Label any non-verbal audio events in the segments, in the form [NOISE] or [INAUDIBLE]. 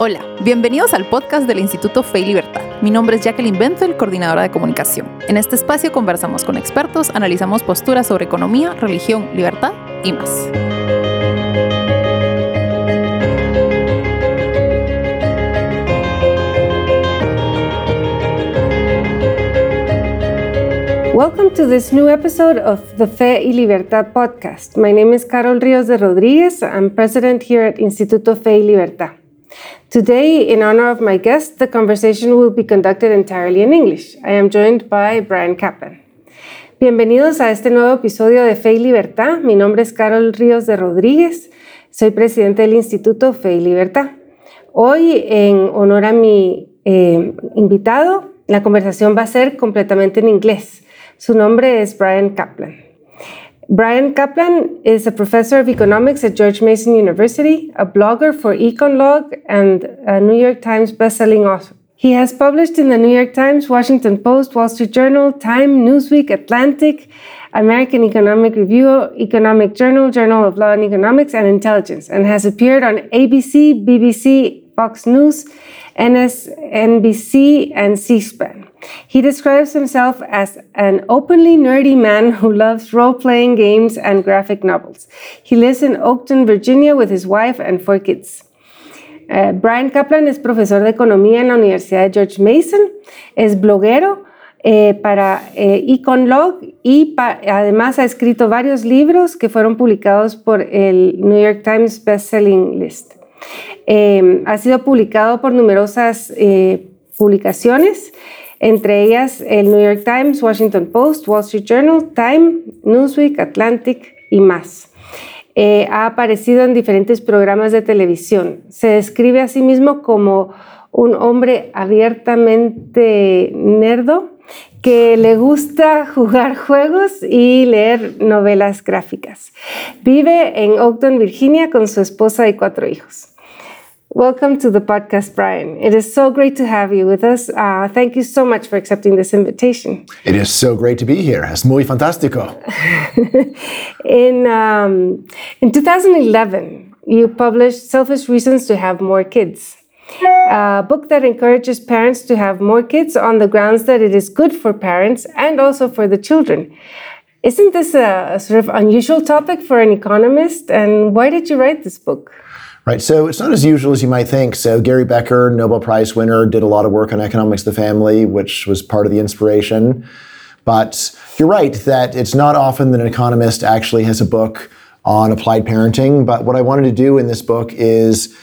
Hola, bienvenidos al podcast del Instituto Fe y Libertad. Mi nombre es Jacqueline Benzel, coordinadora de comunicación. En este espacio conversamos con expertos, analizamos posturas sobre economía, religión, libertad y más. Welcome to this new episode of the Fe y Libertad podcast. My name is Carol Rios de Rodriguez. I'm president here at Instituto Fe y Libertad. Today, in honor of my guest, the conversation will be conducted entirely in English. I am joined by Brian Kaplan. Bienvenidos a este nuevo episodio de Fe y Libertad. Mi nombre es Carol Ríos de Rodríguez. Soy presidente del Instituto Fe y Libertad. Hoy, en honor a mi eh, invitado, la conversación va a ser completamente en inglés. Su nombre es Brian Kaplan. Bryan Caplan is a professor of economics at George Mason University, a blogger for EconLog, and a New York Times bestselling author. He has published in the New York Times, Washington Post, Wall Street Journal, Time, Newsweek, Atlantic, American Economic Review, Economic Journal, Journal of Law and Economics, and Intelligence, and has appeared on ABC, BBC, Fox News, MSNBC, and C SPAN. He describes himself as an openly nerdy man who loves role playing games and graphic novels. He lives in Oakton, Virginia, with his wife and four kids. Uh, Brian Kaplan es profesor de economía en la Universidad de George Mason, es bloguero eh, para eh, Econlog y además ha escrito varios libros que fueron publicados por el New York Times Bestselling List. Eh, ha sido publicado por numerosas eh, publicaciones entre ellas el New York Times, Washington Post, Wall Street Journal, Time, Newsweek, Atlantic y más. Eh, ha aparecido en diferentes programas de televisión. Se describe a sí mismo como un hombre abiertamente nerdo que le gusta [LAUGHS] jugar juegos y leer novelas gráficas. Vive en Oakton, Virginia, con su esposa y cuatro hijos. Welcome to the podcast, Bryan. It is so great to have you with us. Uh, thank you so much for accepting this invitation. It is so great to be here. Es muy fantástico. [LAUGHS] in, um, in 2011, you published Selfish Reasons to Have More Kids, a book that encourages parents to have more kids on the grounds that it is good for parents and also for the children. Isn't this a, a sort of unusual topic for an economist? And why did you write this book? Right. So it's not as usual as you might think. So Gary Becker, Nobel Prize winner, did a lot of work on economics of the family, which was part of the inspiration. But you're right that it's not often that an economist actually has a book on applied parenting. But what I wanted to do in this book is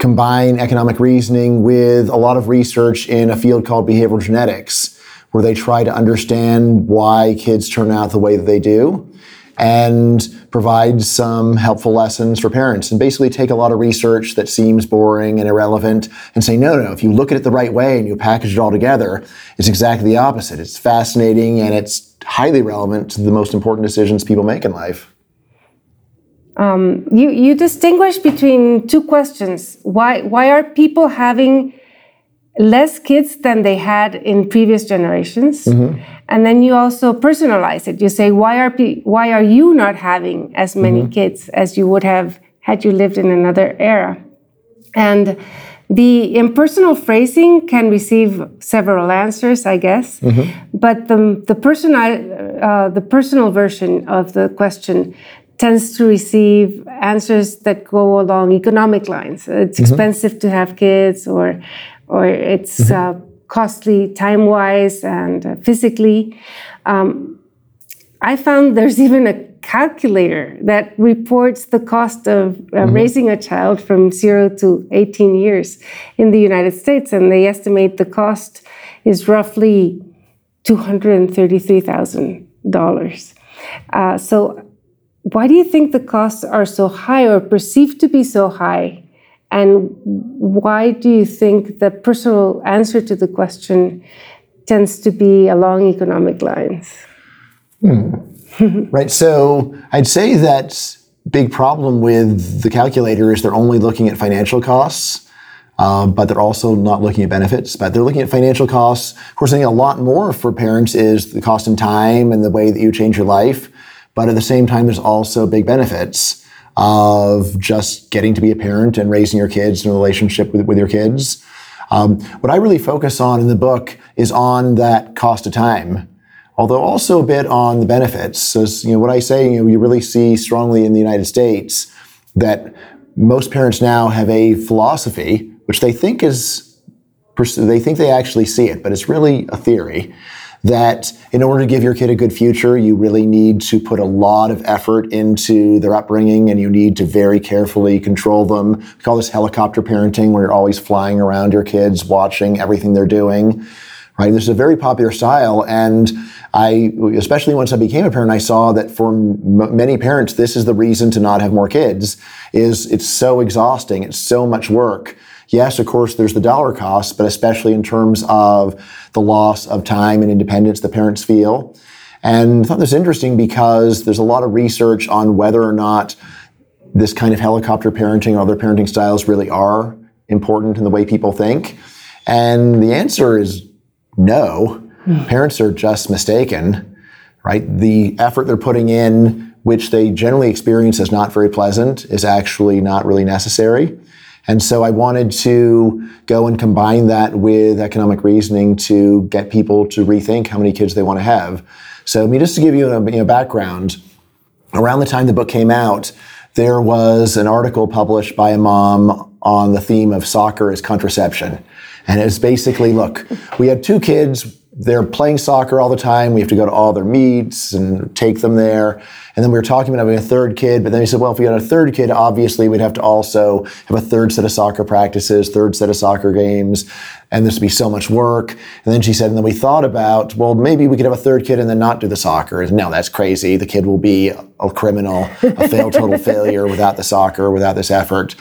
combine economic reasoning with a lot of research in a field called behavioral genetics, where they try to understand why kids turn out the way that they do and provide some helpful lessons for parents and basically take a lot of research that seems boring and irrelevant and say, no, no, if you look at it the right way and you package it all together, it's exactly the opposite. It's fascinating and it's highly relevant to the most important decisions people make in life. Um, you, you distinguish between two questions. Why, why are people having less kids than they had in previous generations? Mm-hmm. And then you also personalize it. You say, why are, pe- why are you not having as many mm-hmm. kids as you would have had you lived in another era? And the impersonal phrasing can receive several answers, I guess, mm-hmm. but the, the, personal, uh, the personal version of the question tends to receive answers that go along economic lines. It's mm-hmm. expensive to have kids, or, or it's mm-hmm. uh, costly time wise and uh, physically. Um, I found there's [LAUGHS] even a calculator that reports the cost of uh, mm-hmm. raising a child from zero to 18 years in the United States, and they estimate the cost is roughly $233,000. Uh, so, why do you think the costs are so high or perceived to be so high and why do you think the personal answer to the question tends to be along economic lines? Hmm. [LAUGHS] right. So I'd say that big problem with the calculator is they're only looking at financial costs. Um, but they're also not looking at benefits, but they're looking at financial costs. Of course, I think a lot more for parents is the cost in time and the way that you change your life. But at the same time, there's also big benefits. Of just getting to be a parent and raising your kids and a relationship with, with your kids. Um, what I really focus on in the book is on that cost of time, although also a bit on the benefits. So, you know, what I say, you know, you really see strongly in the United States that most parents now have a philosophy which they think is they think they actually see it, but it's really a theory that in order to give your kid a good future, you really need to put a lot of effort into their upbringing and you need to very carefully control them. We call this helicopter parenting, where you're always flying around your kids, watching everything they're doing. Right? This is a very popular style. And I, especially once I became a parent, I saw that for m- many parents, this is the reason to not have more kids is it's so exhausting. It's so much work Yes, of course, there's the dollar cost, but especially in terms of the loss of time and independence the parents feel. And I thought this interesting because there's a lot of research on whether or not this kind of helicopter parenting or other parenting styles really are important in the way people think. And the answer is no. Mm. Parents are just mistaken, right? The effort they're putting in, which they generally experience as not very pleasant, is actually not really necessary. And so I wanted to go and combine that with economic reasoning to get people to rethink how many kids they want to have. So, I mean, just to give you a you know, background, around the time the book came out, there was an article published by a mom on the theme of soccer as contraception. And it's basically, look, we had two kids, they're playing soccer all the time. We have to go to all their meets and take them there. And then we were talking about having a third kid, but then he said, well, if we had a third kid, obviously we'd have to also have a third set of soccer practices, third set of soccer games, and this would be so much work. And then she said, and then we thought about, well, maybe we could have a third kid and then not do the soccer. And no, that's crazy. The kid will be a criminal, a failed total [LAUGHS] failure without the soccer, without this effort.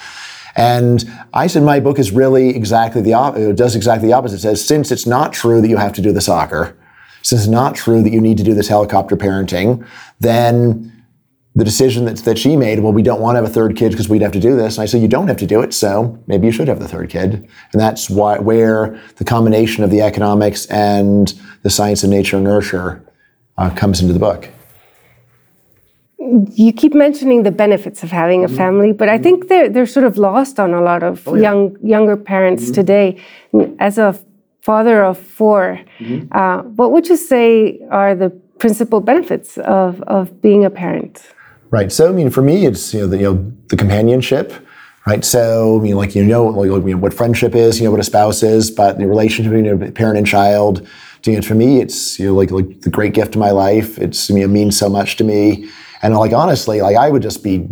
And I said my book is really exactly the opposite. It does exactly the opposite. It says since it's not true that you have to do the soccer, since it's not true that you need to do this helicopter parenting, then the decision that, that she made, well, we don't want to have a third kid because we'd have to do this. And I said, you don't have to do it, so maybe you should have the third kid. And that's why, where the combination of the economics and the science of nature and nurture uh, comes into the book. You keep mentioning the benefits of having a mm-hmm. family, but I think they're, they're sort of lost on a lot of oh, yeah. young younger parents mm-hmm. today. As a father of 4 mm-hmm. uh, what would you say are the principal benefits of, of being a parent? Right. So, I mean, for me, it's you know the, you know, the companionship. Right. So, I mean, like you know, like, you know what friendship is, you know what a spouse is, but the relationship between a parent and child. You know, for me, it's you know like like the great gift of my life. It's you know, it means so much to me, and like honestly, like I would just be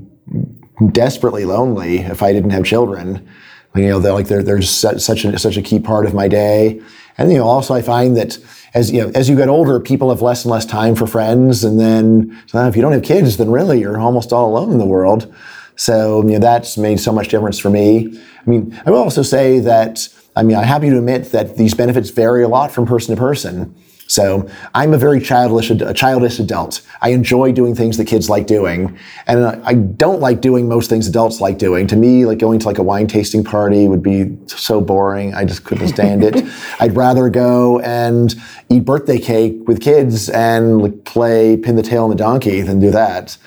desperately lonely if I didn't have children. You know, they're like they're, they're such a, such a key part of my day. And you know, also I find that as you know, as you get older, people have less and less time for friends. And then so if you don't have kids, then really you're almost all alone in the world. So you know, that's made so much difference for me. I mean, I will also say that I mean, I'm happy to admit that these benefits vary a lot from person to person. So I'm a very childish, a childish adult. I enjoy doing things that kids like doing, and I don't like doing most things adults like doing. To me, like going to like a wine tasting party would be so boring. I just couldn't stand it. [LAUGHS] I'd rather go and eat birthday cake with kids and like play pin the tail on the donkey than do that.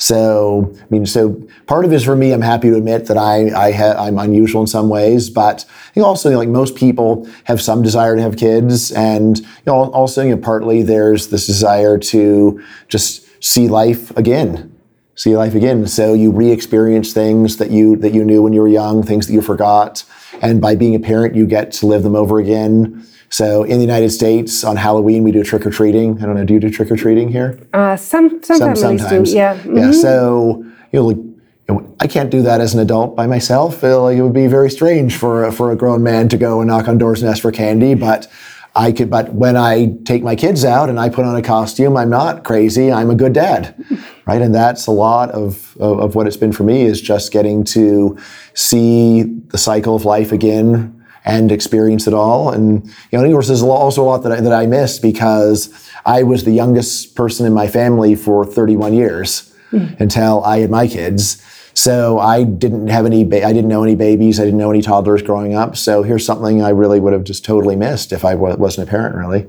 So, I mean, so part of it is for me, I'm happy to admit that I, I ha- I'm unusual in some ways, but I think also like most people have some desire to have kids. And, you know, also, you know, partly there's this desire to just see life again, see life again. So you re-experience things that you, that you knew when you were young, things that you forgot. And by being a parent, you get to live them over again. So in the United States, on Halloween, we do trick or treating. I don't know, do you do trick or treating here? Uh, some, some, some sometimes. do, yeah. Mm-hmm. Yeah, so, you know, like, I can't do that as an adult by myself. It, like, it would be very strange for, for a grown man to go and knock on doors and ask for candy, but I could, but when I take my kids out and I put on a costume, I'm not crazy. I'm a good dad, [LAUGHS] right? And that's a lot of, of, of what it's been for me is just getting to see the cycle of life again, and experience it all. And you know, of course, there's also a lot that I, that I missed because I was the youngest person in my family for 31 years mm. until I had my kids. So I didn't have any, ba- I didn't know any babies, I didn't know any toddlers growing up. So here's something I really would have just totally missed if I w- wasn't a parent, really.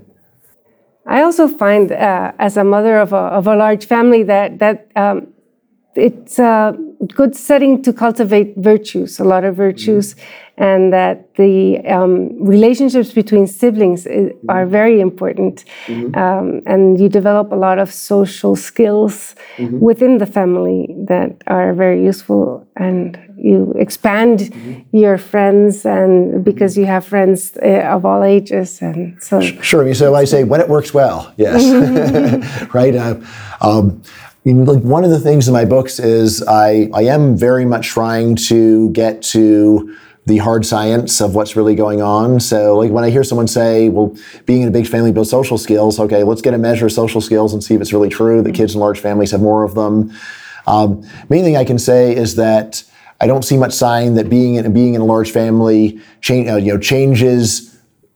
I also find, uh, as a mother of a, of a large family, that that um, it's a good setting to cultivate virtues, a lot of virtues, and that the um, relationships between siblings is, are very important. Um, and you develop a lot of social skills within the family that are very useful, and you expand your friends, and because you have friends uh, of all ages, and so. Sure. So I say when it works well, yes, [LAUGHS] right. Uh, um, like one of the things in my books is I I am very much trying to get to the hard science of what's really going on. So like when I hear someone say, well, being in a big family builds social skills, okay, let's get a measure of social skills and see if it's really true that kids in large families have more of them. Um, main thing I can say is that I don't see much sign that being in being in a large family change, uh, you know, changes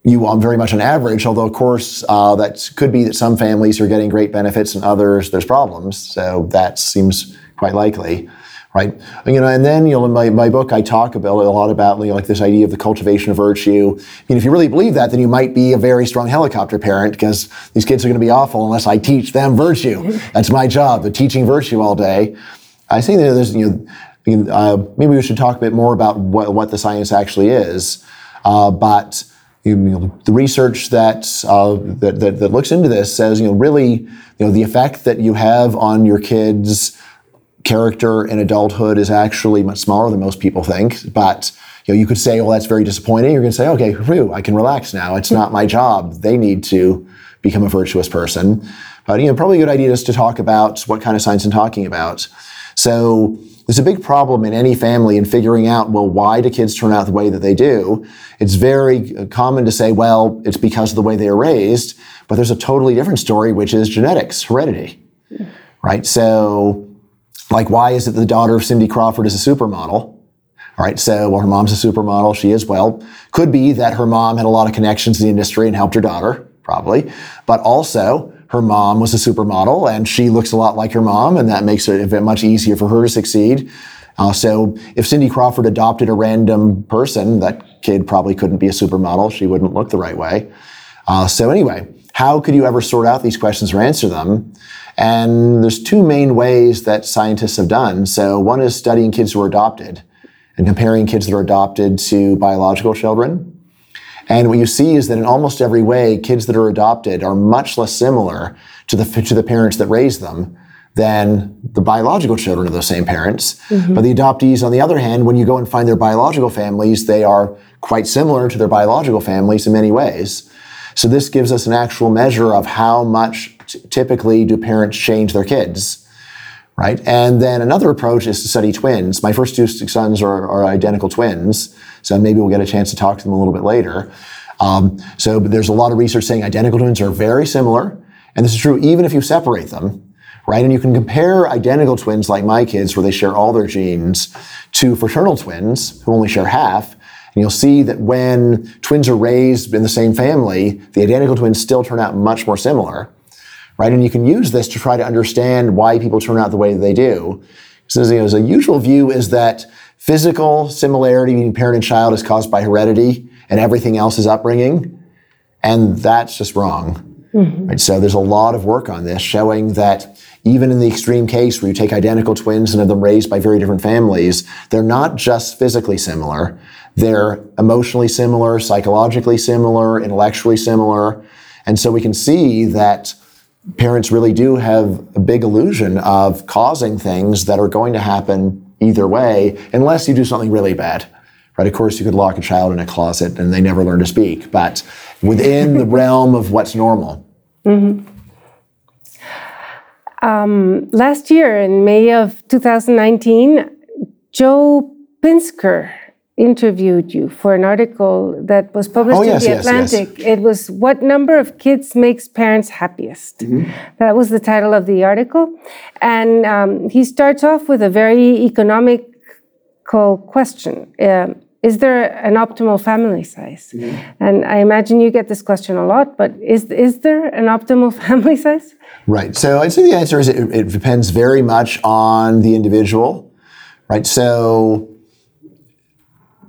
you on very much on average. Although of course uh, that could be that some families are getting great benefits and others there's problems. So that seems quite likely, right? You know, and then you know in my, my book I talk about a lot about you know, like this idea of the cultivation of virtue. I mean, if you really believe that, then you might be a very strong helicopter parent because these kids are going to be awful unless I teach them virtue. That's my job, the teaching virtue all day. I think that there's you know. Uh, maybe we should talk a bit more about what, what the science actually is. Uh, but you know, the research that, uh, that, that, that looks into this says, you know, really, you know, the effect that you have on your kids' character in adulthood is actually much smaller than most people think. But you know, you could say, well, that's very disappointing. You're going to say, okay, phew, I can relax now. It's not my job. They need to become a virtuous person. But you know, probably a good idea is to talk about what kind of science I'm talking about. So there's a big problem in any family in figuring out, well, why do kids turn out the way that they do? It's very uh, common to say, well, it's because of the way they are raised, but there's a totally different story, which is genetics, heredity, right? So, like, why is it the daughter of Cindy Crawford is a supermodel? All right, so well, her mom's a supermodel. She is well. Could be that her mom had a lot of connections in the industry and helped her daughter, probably. But also, her mom was a supermodel and she looks a lot like her mom, and that makes it much easier for her to succeed. Uh, so if Cindy Crawford adopted a random person, that kid probably couldn't be a supermodel. She wouldn't look the right way. Uh, so anyway, how could you ever sort out these questions or answer them? And there's two main ways that scientists have done. So one is studying kids who are adopted and comparing kids that are adopted to biological children. And what you see is that in almost every way, kids that are adopted are much less similar to the, to the parents that raised them than the biological children of those same parents. Mm-hmm. But the adoptees, on the other hand, when you go and find their biological families, they are quite similar to their biological families in many ways. So this gives us an actual measure of how much t- typically do parents change their kids, right? And then another approach is to study twins. My first two sons are, are identical twins, so maybe we'll get a chance to talk to them a little bit later. Um, so there's a lot of research saying identical twins are very similar, and this is true even if you separate them, right? And you can compare identical twins like my kids, where they share all their genes, to fraternal twins who only share half. And you'll see that when twins are raised in the same family, the identical twins still turn out much more similar, right? And you can use this to try to understand why people turn out the way they do. So you know, a usual view is that physical similarity between parent and child is caused by heredity, and everything else is upbringing, and that's just wrong. Mm-hmm. Right? So there's a lot of work on this showing that even in the extreme case where you take identical twins and have them raised by very different families, they're not just physically similar. They're emotionally similar, psychologically similar, intellectually similar. And so we can see that parents really do have a big illusion of causing things that are going to happen either way, unless you do something really bad. Right? Of course, you could lock a child in a closet and they never learn to speak, but within the [LAUGHS] realm of what's normal. Um, last year, in May of 2019, Joe Pinsker interviewed you for an article that was published Oh, in yes, the yes, yes. Atlantic. It was What Number of Kids Makes Parents Happiest? Mm-hmm. That was the title of the article. And um, he starts off with a very economical question. Um, is there an optimal family size? Mm-hmm. And I imagine you get this question a lot, but is, is there an optimal [LAUGHS] family size? Right. So I'd say the answer is it, it depends very much on the individual. Right. So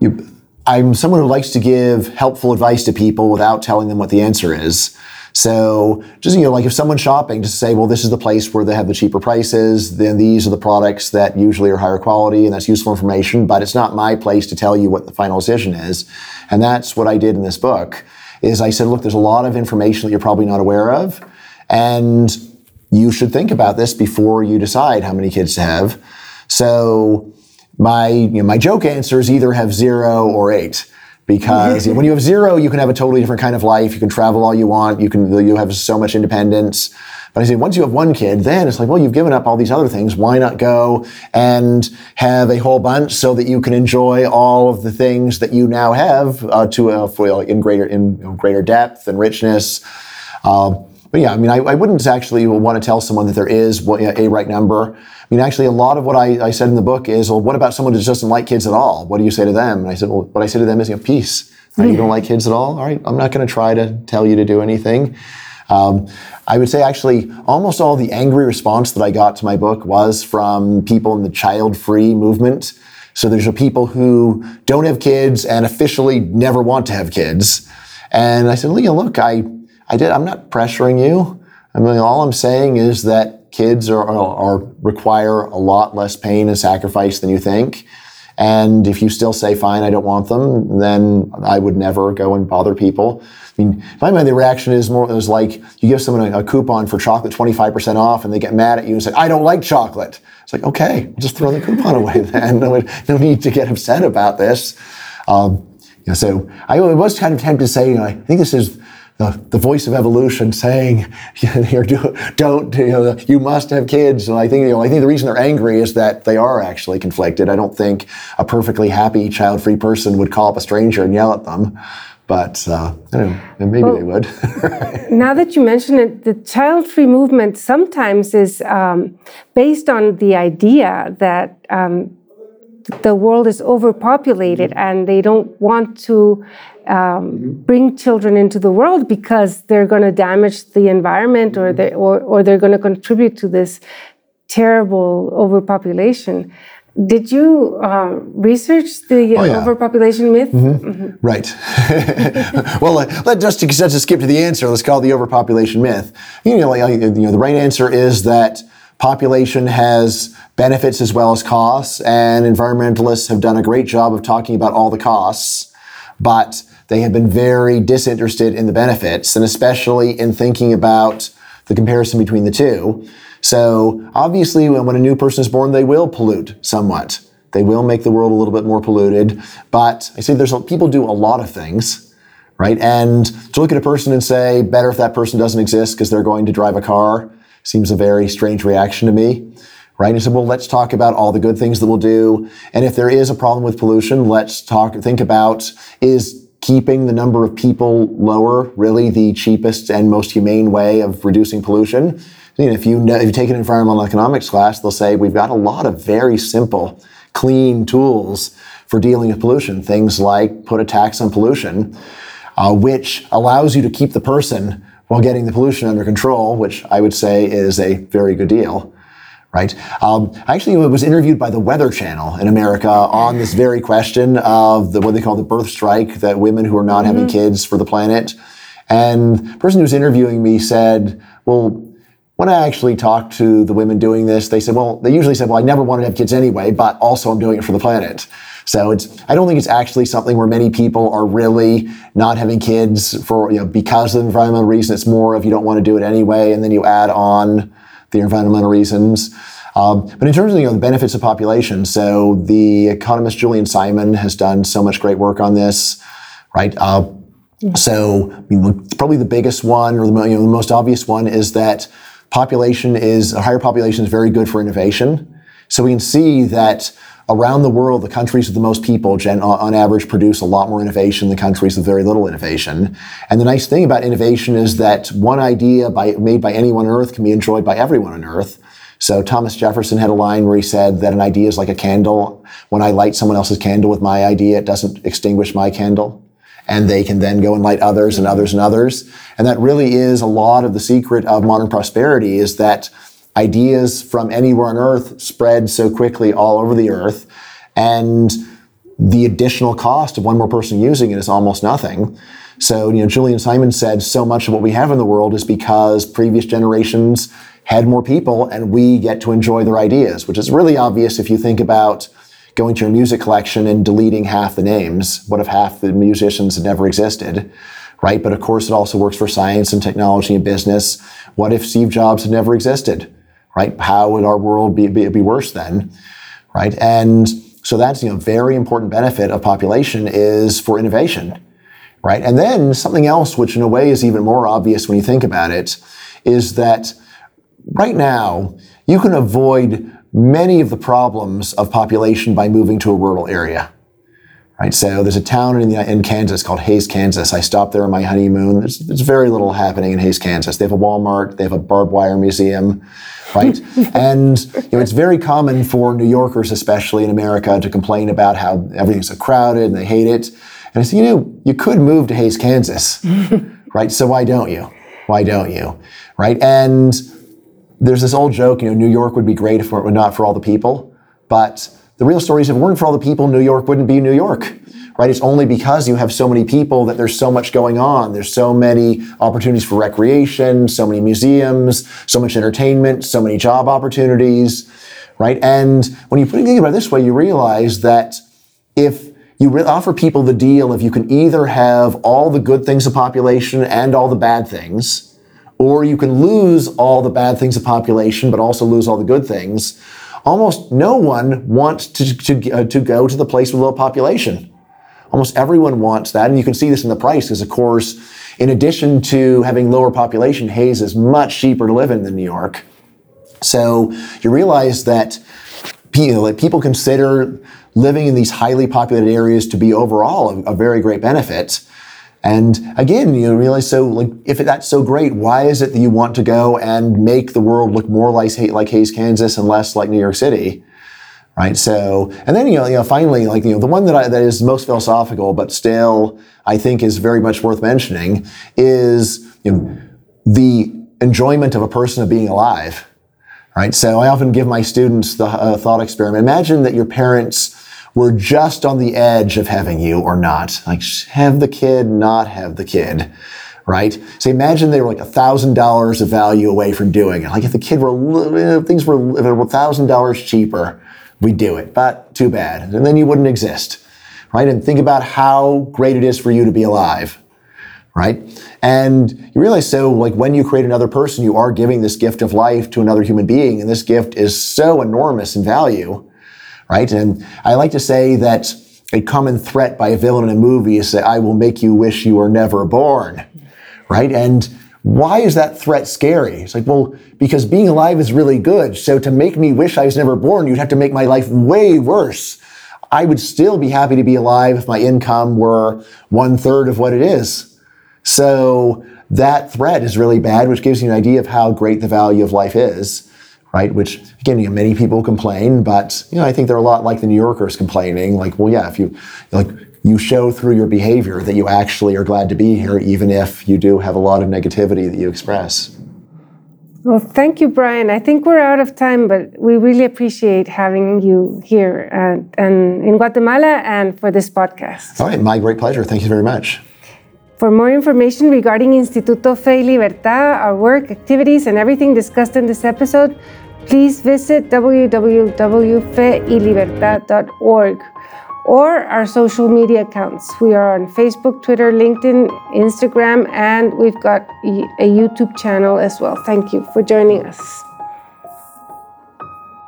you, I'm someone who likes to give helpful advice to people without telling them what the answer is. So just, you know, like if someone's shopping, just say, well, this is the place where they have the cheaper prices, then these are the products that usually are higher quality, and that's useful information, but it's not my place to tell you what the final decision is. And that's what I did in this book, is I said, look, there's a lot of information that you're probably not aware of, and you should think about this before you decide how many kids to have. So my, you know, my joke answers either have zero or eight because when you have zero, you can have a totally different kind of life. You can travel all you want. You can you have so much independence. But I say once you have one kid, then it's like, well, you've given up all these other things. Why not go and have a whole bunch so that you can enjoy all of the things that you now have uh, to uh, in greater in greater depth and richness. Uh, but yeah, I mean, I, I, wouldn't actually want to tell someone that there is a right number. I mean, actually, a lot of what I, I, said in the book is, well, what about someone who doesn't like kids at all? What do you say to them? And I said, well, what I say to them is, you know, peace. You don't like kids at all? All right, I'm not going to try to tell you to do anything. Um, I would say actually almost all the angry response that I got to my book was from people in the child-free movement. So there's people who don't have kids and officially never want to have kids. And I said, Leah, look, I I did. I'm not pressuring you. I mean, all I'm saying is that kids are, are, require a lot less pain and sacrifice than you think. And if you still say, fine, I don't want them, then I would never go and bother people. I mean, in my mind, the reaction is more, is like you give someone a, a, coupon for chocolate 25% off and they get mad at you and say, I don't like chocolate. It's like, okay, just throw the coupon [LAUGHS] away then. No, no need to get upset about this. Um, you know, so I was kind of tempted to say, you know, I think this is the, the voice of evolution saying, [LAUGHS] don't, you know, you must have kids. And I think, you know, I think the reason they're angry is that they are actually conflicted. I don't think a perfectly happy child-free person would call up a stranger and yell at them. But uh, I don't know, maybe well, they would. [LAUGHS] now that you mention it, the child-free movement sometimes is um, based on the idea that um, the world is overpopulated mm-hmm. and they don't want to um, mm-hmm. bring children into the world because they're going to damage the environment or, mm-hmm. they, or, or they're going to contribute to this terrible overpopulation. Did you uh, research the oh, yeah. overpopulation myth? Mm-hmm. Mm-hmm. Right. [LAUGHS] well, uh, let just to, just to skip to the answer, let's call it the overpopulation myth. You know, like, you know, the right answer is that population has benefits as well as costs, and environmentalists have done a great job of talking about all the costs, but they have been very disinterested in the benefits, and especially in thinking about the comparison between the two. So obviously, when, a new person is born, they will pollute somewhat. They will make the world a little bit more polluted. But I say there's people do a lot of things, right? And to look at a person and say, better if that person doesn't exist because they're going to drive a car seems a very strange reaction to me right? And he said, well, let's talk about all the good things that we'll do. And if there is a problem with pollution, let's talk, think about is keeping the number of people lower really the cheapest and most humane way of reducing pollution? You know, if you know, if you take an environmental economics class, they'll say we've got a lot of very simple, clean tools for dealing with pollution. Things like put a tax on pollution, uh, which allows you to keep the person while getting the pollution under control, which I would say is a very good deal right? Um, I actually was interviewed by the Weather Channel in America on this very question of the, what they call the birth strike, that women who are not mm-hmm. having kids for the planet. And the person who was interviewing me said, well, when I actually talked to the women doing this, they said, well, they usually said, well, I never wanted to have kids anyway, but also I'm doing it for the planet. So it's, I don't think it's actually something where many people are really not having kids for, you know, because of environmental reasons. It's more of you don't want to do it anyway, and then you add on the environmental reasons. Um, but in terms of you know, the benefits of population, so the economist Julian Simon has done so much great work on this, right? Uh, so probably the biggest one, or the, you know, the most obvious one, is that population is a higher population is very good for innovation. So we can see that around the world, the countries with the most people, gen, uh, on average, produce a lot more innovation than countries with very little innovation. And the nice thing about innovation is that one idea by, made by anyone on Earth can be enjoyed by everyone on Earth. So Thomas Jefferson had a line where he said that an idea is like a candle. When I light someone else's candle with my idea, it doesn't extinguish my candle. And they can then go and light others and others and others. And that really is a lot of the secret of modern prosperity is that ideas from anywhere on earth spread so quickly all over the earth. And the additional cost of one more person using it is almost nothing. So, you know, Julian Simon said so much of what we have in the world is because previous generations had more people and we get to enjoy their ideas, which is really obvious if you think about going to your music collection and deleting half the names. What if half the musicians had never existed? Right? But of course, it also works for science and technology and business. What if Steve Jobs had never existed? Right? How would our world be, be, be worse then? Right? And so that's, you know, very important benefit of population is for innovation. Right? And then something else, which in a way is even more obvious when you think about it, is that right now you can avoid many of the problems of population by moving to a rural area. Right, so there's a town in, the, in Kansas called Hays, Kansas. I stopped there on my honeymoon. There's, there's very little happening in Hays, Kansas. They have a Walmart, they have a barbed wire museum, right? [LAUGHS] and you know, it's very common for New Yorkers, especially in America, to complain about how everything's so crowded and they hate it. And I said, you know, you could move to Hays, Kansas, [LAUGHS] right? So why don't you? Why don't you? Right? And there's this old joke, you know, New York would be great if it were not for all the people. But the real story is if it weren't for all the people, New York wouldn't be New York. Right? It's only because you have so many people that there's so much going on. There's so many opportunities for recreation, so many museums, so much entertainment, so many job opportunities, right? And when you think about it this way, you realize that if you offer people the deal if you can either have all the good things of population and all the bad things, or you can lose all the bad things of population, but also lose all the good things. Almost no one wants to, to, uh, to go to the place with low population. Almost everyone wants that, and you can see this in the price, because of course, in addition to having lower population, Hays is much cheaper to live in than New York. So you realize that you know, like people consider living in these highly populated areas to be overall a, a very great benefit. And again, you realize so like if that's so great, why is it that you want to go and make the world look more like like Hays, Kansas, and less like New York City? Right. So, and then you know, you know, finally, like you know, the one that I, that is most philosophical, but still I think is very much worth mentioning is you know the enjoyment of a person of being alive. Right. So I often give my students the uh, thought experiment. Imagine that your parents we're just on the edge of having you or not. Like, have the kid, not have the kid, right? So imagine they were like a thousand dollars of value away from doing it. Like if the kid were, if things were, if it were a thousand dollars cheaper, we'd do it, but too bad. And then you wouldn't exist, right? And think about how great it is for you to be alive, right? And you realize so, like when you create another person, you are giving this gift of life to another human being, and this gift is so enormous in value right? And I like to say that a common threat by a villain in a movie is that I will make you wish you were never born, right? And why is that threat scary? It's like, well, because being alive is really good. So to make me wish I was never born, you'd have to make my life way worse. I would still be happy to be alive if my income were one third of what it is. So that threat is really bad, which gives you an idea of how great the value of life is right? Which again, you know, many people complain, but you know, I think they're a lot like the New Yorkers complaining. Like, well, yeah, if you like you show through your behavior that you actually are glad to be here, even if you do have a lot of negativity that you express. Well, thank you, Bryan. I think we're out of time, but we really appreciate having you here and, and in Guatemala and for this podcast. All right, my great pleasure. Thank you very much. For more information regarding Instituto Fe y Libertad, our work, activities, and everything discussed in this episode, please visit www.feylibertad.org or our social media accounts. We are on Facebook, Twitter, LinkedIn, Instagram, and we've got a YouTube channel as well. Thank you for joining us.